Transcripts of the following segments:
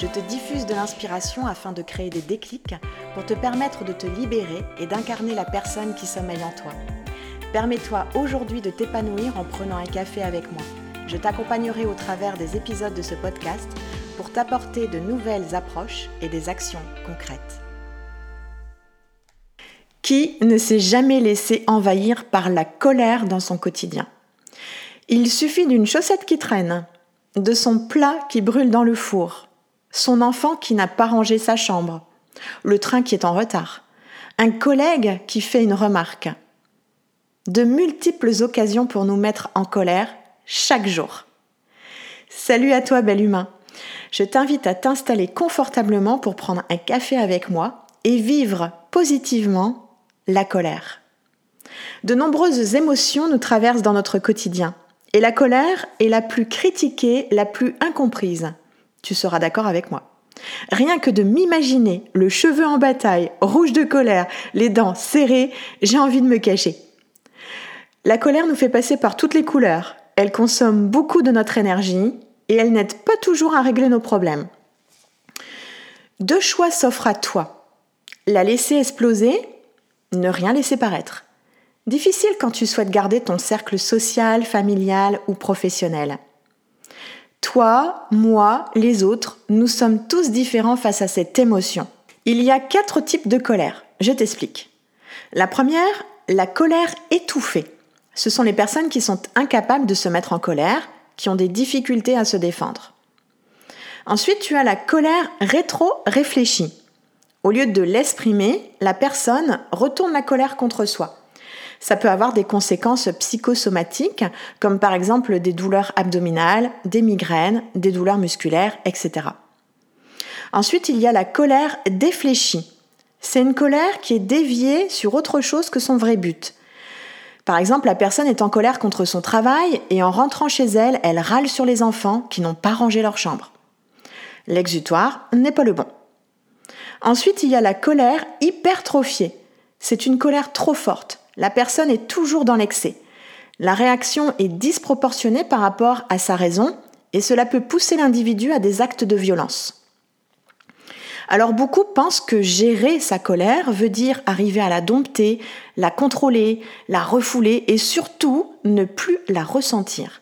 Je te diffuse de l'inspiration afin de créer des déclics pour te permettre de te libérer et d'incarner la personne qui sommeille en toi. Permets-toi aujourd'hui de t'épanouir en prenant un café avec moi. Je t'accompagnerai au travers des épisodes de ce podcast pour t'apporter de nouvelles approches et des actions concrètes. Qui ne s'est jamais laissé envahir par la colère dans son quotidien? Il suffit d'une chaussette qui traîne, de son plat qui brûle dans le four, son enfant qui n'a pas rangé sa chambre, le train qui est en retard, un collègue qui fait une remarque. De multiples occasions pour nous mettre en colère chaque jour. Salut à toi, bel humain. Je t'invite à t'installer confortablement pour prendre un café avec moi et vivre positivement la colère. De nombreuses émotions nous traversent dans notre quotidien et la colère est la plus critiquée, la plus incomprise. Tu seras d'accord avec moi. Rien que de m'imaginer le cheveu en bataille, rouge de colère, les dents serrées, j'ai envie de me cacher. La colère nous fait passer par toutes les couleurs. Elle consomme beaucoup de notre énergie et elle n'aide pas toujours à régler nos problèmes. Deux choix s'offrent à toi. La laisser exploser, ne rien laisser paraître. Difficile quand tu souhaites garder ton cercle social, familial ou professionnel. Toi, moi, les autres, nous sommes tous différents face à cette émotion. Il y a quatre types de colère. Je t'explique. La première, la colère étouffée. Ce sont les personnes qui sont incapables de se mettre en colère, qui ont des difficultés à se défendre. Ensuite, tu as la colère rétro-réfléchie. Au lieu de l'exprimer, la personne retourne la colère contre soi ça peut avoir des conséquences psychosomatiques, comme par exemple des douleurs abdominales, des migraines, des douleurs musculaires, etc. Ensuite, il y a la colère défléchie. C'est une colère qui est déviée sur autre chose que son vrai but. Par exemple, la personne est en colère contre son travail et en rentrant chez elle, elle râle sur les enfants qui n'ont pas rangé leur chambre. L'exutoire n'est pas le bon. Ensuite, il y a la colère hypertrophiée. C'est une colère trop forte. La personne est toujours dans l'excès. La réaction est disproportionnée par rapport à sa raison et cela peut pousser l'individu à des actes de violence. Alors beaucoup pensent que gérer sa colère veut dire arriver à la dompter, la contrôler, la refouler et surtout ne plus la ressentir.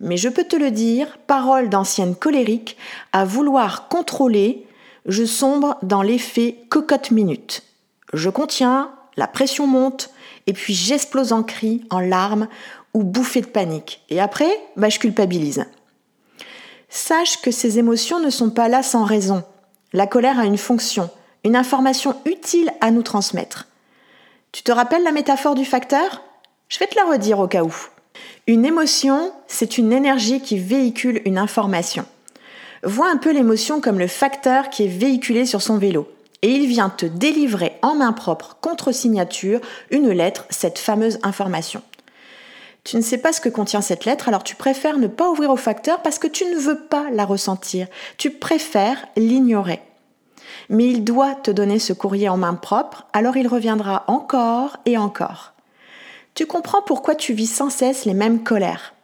Mais je peux te le dire, parole d'ancienne colérique, à vouloir contrôler, je sombre dans l'effet cocotte minute. Je contiens, la pression monte, et puis j'explose en cris, en larmes ou bouffées de panique. Et après, bah, je culpabilise. Sache que ces émotions ne sont pas là sans raison. La colère a une fonction, une information utile à nous transmettre. Tu te rappelles la métaphore du facteur? Je vais te la redire au cas où. Une émotion, c'est une énergie qui véhicule une information. Vois un peu l'émotion comme le facteur qui est véhiculé sur son vélo et il vient te délivrer en main propre, contre signature, une lettre, cette fameuse information. Tu ne sais pas ce que contient cette lettre, alors tu préfères ne pas ouvrir au facteur parce que tu ne veux pas la ressentir. Tu préfères l'ignorer. Mais il doit te donner ce courrier en main propre, alors il reviendra encore et encore. Tu comprends pourquoi tu vis sans cesse les mêmes colères.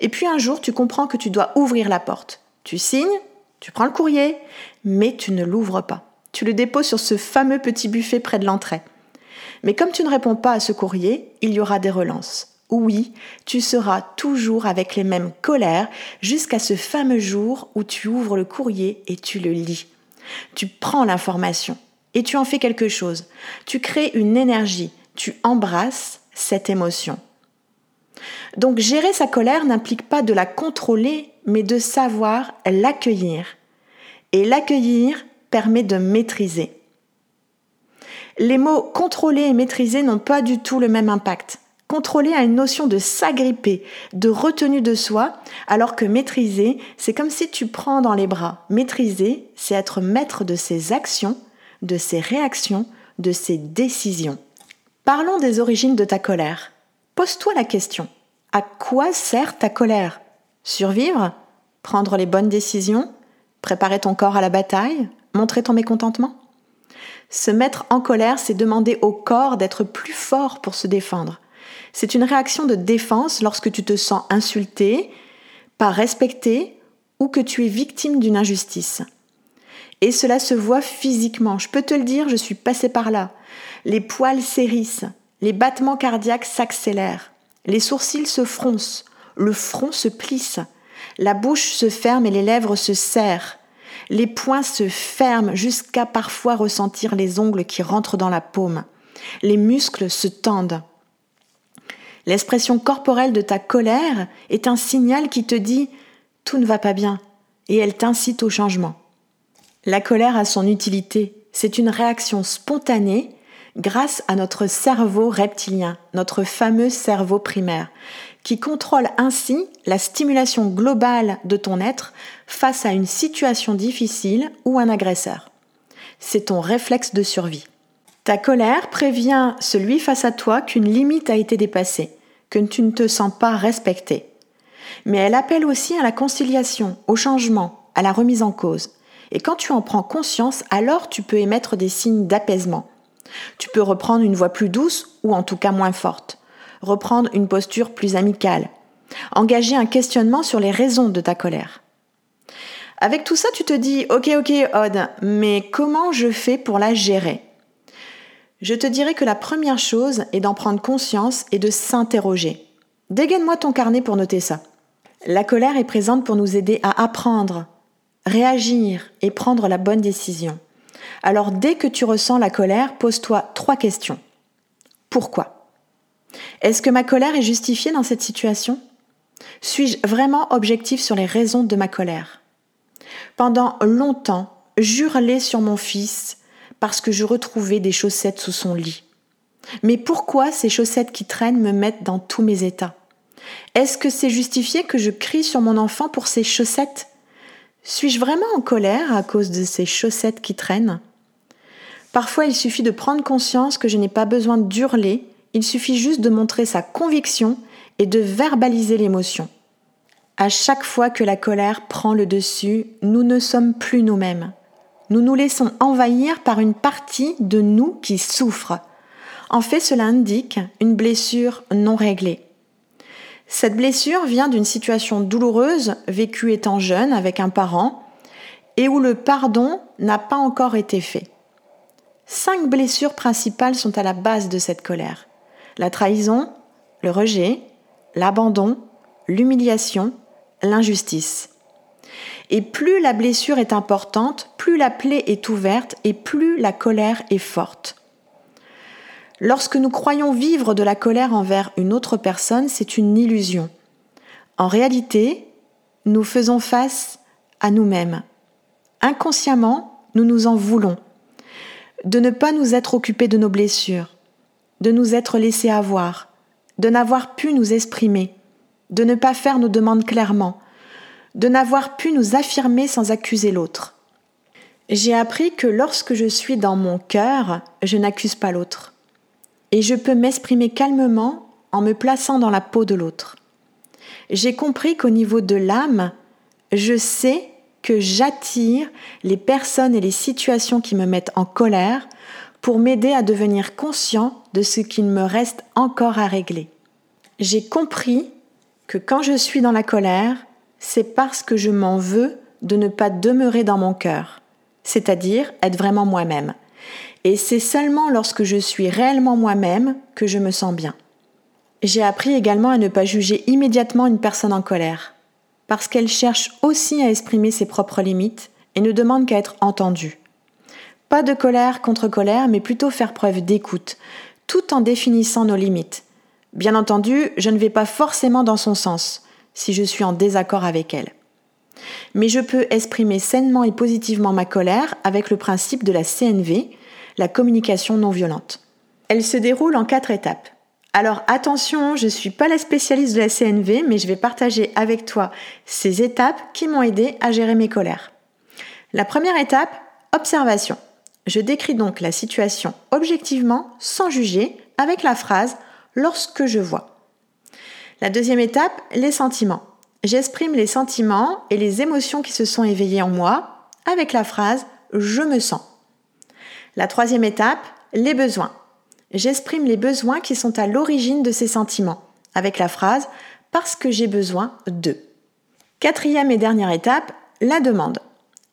Et puis un jour, tu comprends que tu dois ouvrir la porte. Tu signes, tu prends le courrier, mais tu ne l'ouvres pas tu le déposes sur ce fameux petit buffet près de l'entrée. Mais comme tu ne réponds pas à ce courrier, il y aura des relances. Oui, tu seras toujours avec les mêmes colères jusqu'à ce fameux jour où tu ouvres le courrier et tu le lis. Tu prends l'information et tu en fais quelque chose. Tu crées une énergie, tu embrasses cette émotion. Donc gérer sa colère n'implique pas de la contrôler, mais de savoir l'accueillir. Et l'accueillir, permet de maîtriser. Les mots contrôler et maîtriser n'ont pas du tout le même impact. Contrôler a une notion de s'agripper, de retenue de soi, alors que maîtriser, c'est comme si tu prends dans les bras. Maîtriser, c'est être maître de ses actions, de ses réactions, de ses décisions. Parlons des origines de ta colère. Pose-toi la question. À quoi sert ta colère? Survivre? Prendre les bonnes décisions? Préparer ton corps à la bataille? Montrer ton mécontentement? Se mettre en colère, c'est demander au corps d'être plus fort pour se défendre. C'est une réaction de défense lorsque tu te sens insulté, pas respecté ou que tu es victime d'une injustice. Et cela se voit physiquement. Je peux te le dire, je suis passée par là. Les poils s'hérissent, les battements cardiaques s'accélèrent, les sourcils se froncent, le front se plisse, la bouche se ferme et les lèvres se serrent. Les poings se ferment jusqu'à parfois ressentir les ongles qui rentrent dans la paume. Les muscles se tendent. L'expression corporelle de ta colère est un signal qui te dit tout ne va pas bien et elle t'incite au changement. La colère a son utilité. C'est une réaction spontanée grâce à notre cerveau reptilien, notre fameux cerveau primaire, qui contrôle ainsi la stimulation globale de ton être face à une situation difficile ou un agresseur. C'est ton réflexe de survie. Ta colère prévient celui face à toi qu'une limite a été dépassée, que tu ne te sens pas respecté. Mais elle appelle aussi à la conciliation, au changement, à la remise en cause. Et quand tu en prends conscience, alors tu peux émettre des signes d'apaisement. Tu peux reprendre une voix plus douce ou en tout cas moins forte, reprendre une posture plus amicale, engager un questionnement sur les raisons de ta colère. Avec tout ça, tu te dis, ok, ok, Odd, mais comment je fais pour la gérer? Je te dirais que la première chose est d'en prendre conscience et de s'interroger. Dégaine-moi ton carnet pour noter ça. La colère est présente pour nous aider à apprendre, réagir et prendre la bonne décision. Alors dès que tu ressens la colère, pose-toi trois questions. Pourquoi? Est-ce que ma colère est justifiée dans cette situation? Suis-je vraiment objectif sur les raisons de ma colère? Pendant longtemps, j'hurlais sur mon fils, parce que je retrouvais des chaussettes sous son lit. Mais pourquoi ces chaussettes qui traînent me mettent dans tous mes états? Est-ce que c'est justifié que je crie sur mon enfant pour ces chaussettes? Suis-je vraiment en colère à cause de ces chaussettes qui traînent? Parfois il suffit de prendre conscience que je n'ai pas besoin d'hurler, il suffit juste de montrer sa conviction et de verbaliser l'émotion. À chaque fois que la colère prend le dessus, nous ne sommes plus nous-mêmes nous nous laissons envahir par une partie de nous qui souffre. En fait, cela indique une blessure non réglée. Cette blessure vient d'une situation douloureuse vécue étant jeune avec un parent et où le pardon n'a pas encore été fait. Cinq blessures principales sont à la base de cette colère. La trahison, le rejet, l'abandon, l'humiliation, l'injustice. Et plus la blessure est importante, plus la plaie est ouverte et plus la colère est forte. Lorsque nous croyons vivre de la colère envers une autre personne, c'est une illusion. En réalité, nous faisons face à nous-mêmes. Inconsciemment, nous nous en voulons de ne pas nous être occupés de nos blessures, de nous être laissés avoir, de n'avoir pu nous exprimer, de ne pas faire nos demandes clairement, de n'avoir pu nous affirmer sans accuser l'autre. J'ai appris que lorsque je suis dans mon cœur, je n'accuse pas l'autre. Et je peux m'exprimer calmement en me plaçant dans la peau de l'autre. J'ai compris qu'au niveau de l'âme, je sais que j'attire les personnes et les situations qui me mettent en colère pour m'aider à devenir conscient de ce qu'il me reste encore à régler. J'ai compris que quand je suis dans la colère, c'est parce que je m'en veux de ne pas demeurer dans mon cœur, c'est-à-dire être vraiment moi-même. Et c'est seulement lorsque je suis réellement moi-même que je me sens bien. J'ai appris également à ne pas juger immédiatement une personne en colère, parce qu'elle cherche aussi à exprimer ses propres limites et ne demande qu'à être entendue. Pas de colère contre colère, mais plutôt faire preuve d'écoute, tout en définissant nos limites. Bien entendu, je ne vais pas forcément dans son sens si je suis en désaccord avec elle. Mais je peux exprimer sainement et positivement ma colère avec le principe de la CNV, la communication non violente. Elle se déroule en quatre étapes. Alors attention, je ne suis pas la spécialiste de la CNV, mais je vais partager avec toi ces étapes qui m'ont aidé à gérer mes colères. La première étape, observation. Je décris donc la situation objectivement, sans juger, avec la phrase lorsque je vois. La deuxième étape, les sentiments. J'exprime les sentiments et les émotions qui se sont éveillées en moi avec la phrase je me sens. La troisième étape, les besoins. J'exprime les besoins qui sont à l'origine de ces sentiments avec la phrase parce que j'ai besoin de. Quatrième et dernière étape, la demande.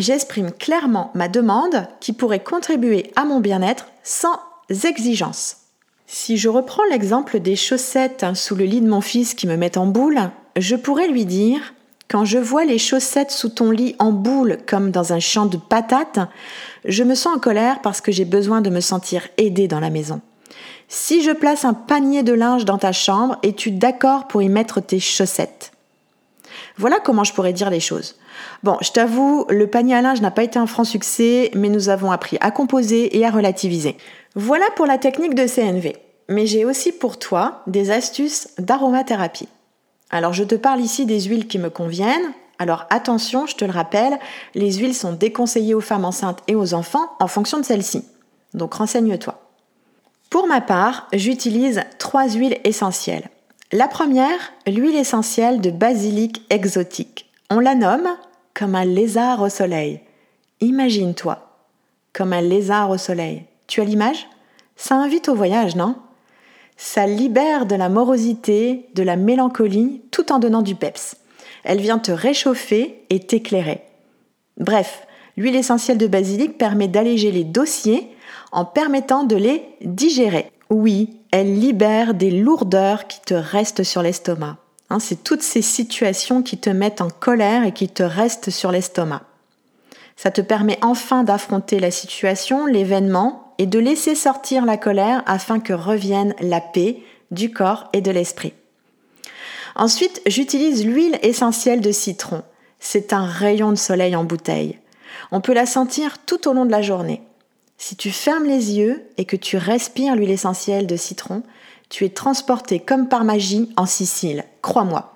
J'exprime clairement ma demande qui pourrait contribuer à mon bien-être sans exigence. Si je reprends l'exemple des chaussettes sous le lit de mon fils qui me mettent en boule, je pourrais lui dire Quand je vois les chaussettes sous ton lit en boule comme dans un champ de patates, je me sens en colère parce que j'ai besoin de me sentir aidée dans la maison. Si je place un panier de linge dans ta chambre, es-tu d'accord pour y mettre tes chaussettes? Voilà comment je pourrais dire les choses. Bon, je t'avoue, le panier à linge n'a pas été un franc succès, mais nous avons appris à composer et à relativiser. Voilà pour la technique de CNV. Mais j'ai aussi pour toi des astuces d'aromathérapie. Alors je te parle ici des huiles qui me conviennent. Alors attention, je te le rappelle, les huiles sont déconseillées aux femmes enceintes et aux enfants en fonction de celles-ci. Donc renseigne-toi. Pour ma part, j'utilise trois huiles essentielles. La première, l'huile essentielle de basilic exotique. On la nomme comme un lézard au soleil. Imagine-toi, comme un lézard au soleil. Tu as l'image? Ça invite au voyage, non? Ça libère de la morosité, de la mélancolie, tout en donnant du peps. Elle vient te réchauffer et t'éclairer. Bref, l'huile essentielle de basilic permet d'alléger les dossiers en permettant de les digérer. Oui, elle libère des lourdeurs qui te restent sur l'estomac. Hein, c'est toutes ces situations qui te mettent en colère et qui te restent sur l'estomac. Ça te permet enfin d'affronter la situation, l'événement, et de laisser sortir la colère afin que revienne la paix du corps et de l'esprit. Ensuite, j'utilise l'huile essentielle de citron. C'est un rayon de soleil en bouteille. On peut la sentir tout au long de la journée. Si tu fermes les yeux et que tu respires l'huile essentielle de citron, tu es transporté comme par magie en Sicile, crois-moi.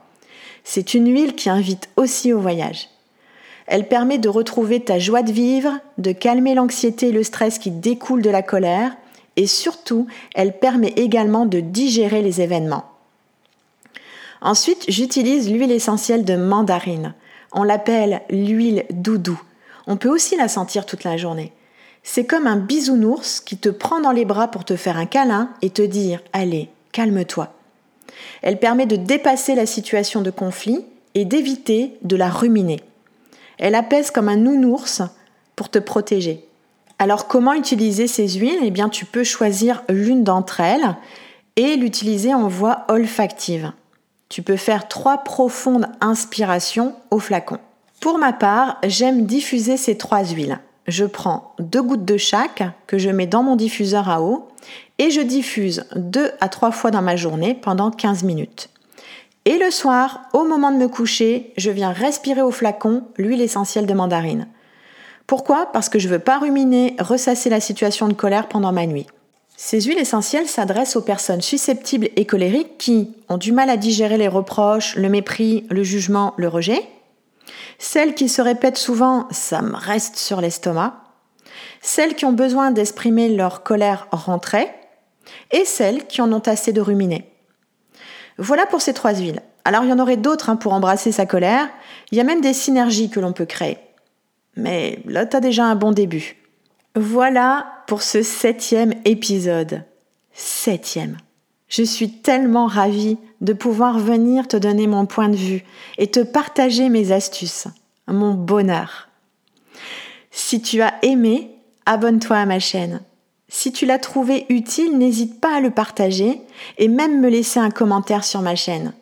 C'est une huile qui invite aussi au voyage. Elle permet de retrouver ta joie de vivre, de calmer l'anxiété et le stress qui découlent de la colère, et surtout, elle permet également de digérer les événements. Ensuite, j'utilise l'huile essentielle de mandarine. On l'appelle l'huile doudou. On peut aussi la sentir toute la journée. C'est comme un bisounours qui te prend dans les bras pour te faire un câlin et te dire Allez, calme-toi. Elle permet de dépasser la situation de conflit et d'éviter de la ruminer. Elle apaise comme un nounours pour te protéger. Alors comment utiliser ces huiles? Eh bien tu peux choisir l'une d'entre elles et l'utiliser en voie olfactive. Tu peux faire trois profondes inspirations au flacon. Pour ma part, j'aime diffuser ces trois huiles je prends deux gouttes de chaque que je mets dans mon diffuseur à eau et je diffuse deux à trois fois dans ma journée pendant 15 minutes. Et le soir, au moment de me coucher, je viens respirer au flacon l'huile essentielle de mandarine. Pourquoi? Parce que je veux pas ruminer, ressasser la situation de colère pendant ma nuit. Ces huiles essentielles s'adressent aux personnes susceptibles et colériques qui ont du mal à digérer les reproches, le mépris, le jugement, le rejet, celles qui se répètent souvent ⁇ ça me reste sur l'estomac ⁇ celles qui ont besoin d'exprimer leur colère rentrée, et celles qui en ont assez de ruminer. Voilà pour ces trois huiles. Alors il y en aurait d'autres hein, pour embrasser sa colère, il y a même des synergies que l'on peut créer. Mais là, tu as déjà un bon début. Voilà pour ce septième épisode. Septième. Je suis tellement ravie de pouvoir venir te donner mon point de vue et te partager mes astuces, mon bonheur. Si tu as aimé, abonne-toi à ma chaîne. Si tu l'as trouvé utile, n'hésite pas à le partager et même me laisser un commentaire sur ma chaîne.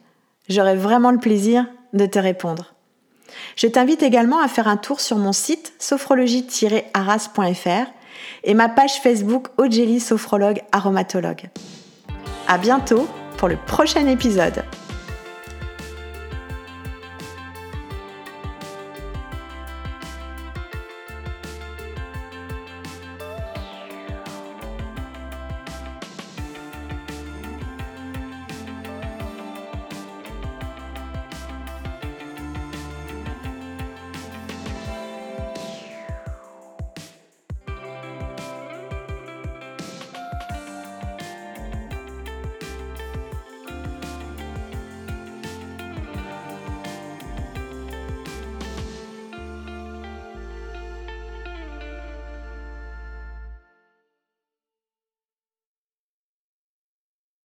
J'aurai vraiment le plaisir de te répondre. Je t'invite également à faire un tour sur mon site sophrologie-arras.fr et ma page Facebook Ogeli Sophrologue Aromatologue. À bientôt pour le prochain épisode.